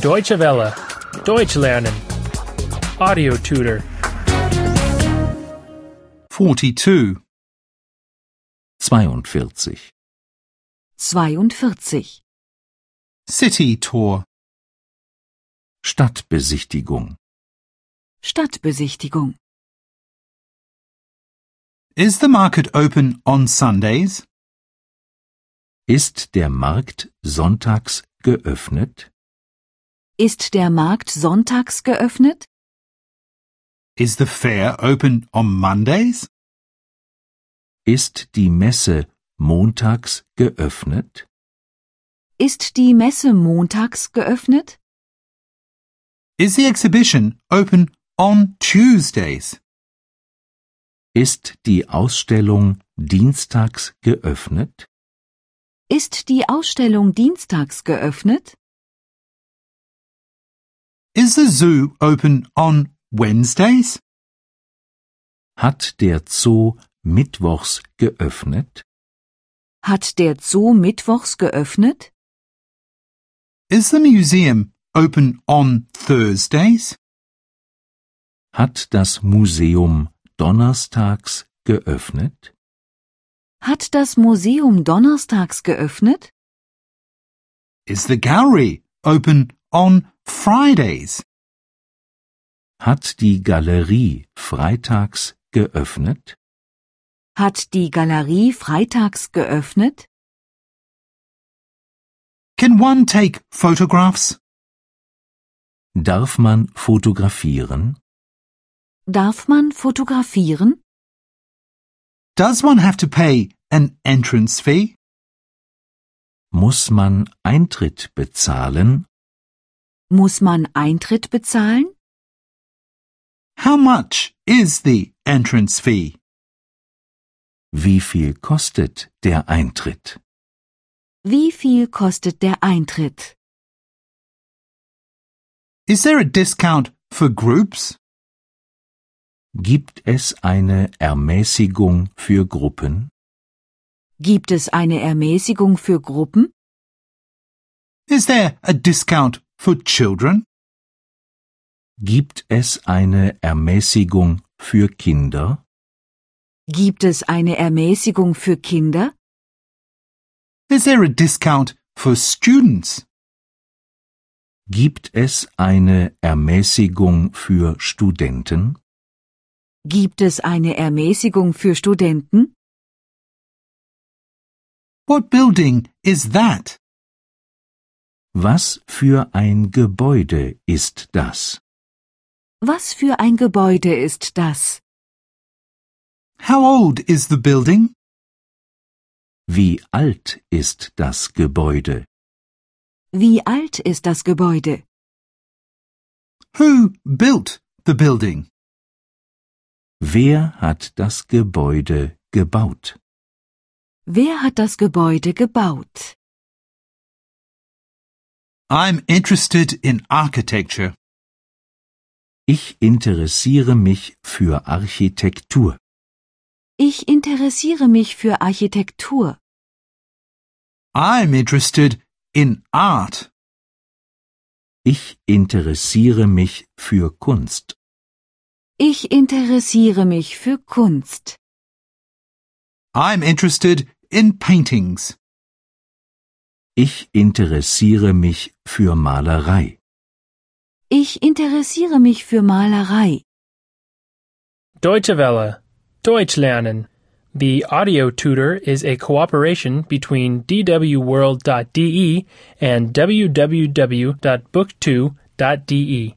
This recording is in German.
Deutsche Welle. Deutsch lernen. Audio tutor. 42. 42. 42. City tour. Stadtbesichtigung. Stadtbesichtigung. Is the market open on Sundays? Ist der Markt sonntags geöffnet? Ist der Markt sonntags geöffnet? Is the fair open on Mondays? Ist die Messe montags geöffnet? Ist die Messe montags geöffnet? Is the exhibition open on Tuesdays? Ist die Ausstellung dienstags geöffnet? Ist die Ausstellung dienstags geöffnet? Is the zoo open on Wednesdays? Hat der Zoo mittwochs geöffnet? Hat der Zoo mittwochs geöffnet? Is the museum open on Thursdays? Hat das Museum donnerstags geöffnet? Hat das Museum donnerstags geöffnet? Is the gallery open on Fridays? Hat die Galerie freitags geöffnet? Hat die Galerie freitags geöffnet? Can one take photographs? Darf man fotografieren? Darf man fotografieren? Does one have to pay an entrance fee? Muss man Eintritt bezahlen? Muss man Eintritt bezahlen? How much is the entrance fee? Wie viel kostet der Eintritt? Wie viel kostet der Eintritt? Is there a discount for groups? Gibt es eine Ermäßigung für Gruppen? Gibt es eine Ermäßigung für Gruppen? Is there a discount for children? Gibt es eine Ermäßigung für Kinder? Gibt es eine Ermäßigung für Kinder? Is there a discount for students? Gibt es eine Ermäßigung für Studenten? Gibt es eine Ermäßigung für Studenten? What building is that? Was für ein Gebäude ist das? Was für ein Gebäude ist das? How old is the building? Wie alt ist das Gebäude? Wie alt ist das Gebäude? Who built the building? Wer hat das Gebäude gebaut? Wer hat das Gebäude gebaut? I'm interested in architecture. Ich interessiere mich für Architektur. Ich interessiere mich für Architektur. I'm interested in art. Ich interessiere mich für Kunst. Ich interessiere mich für Kunst. I'm interested in paintings. Ich interessiere mich für Malerei. Ich interessiere mich für Malerei. Deutsche Welle. Deutsch lernen. The audio tutor is a cooperation between dwworld.de and www.book2.de.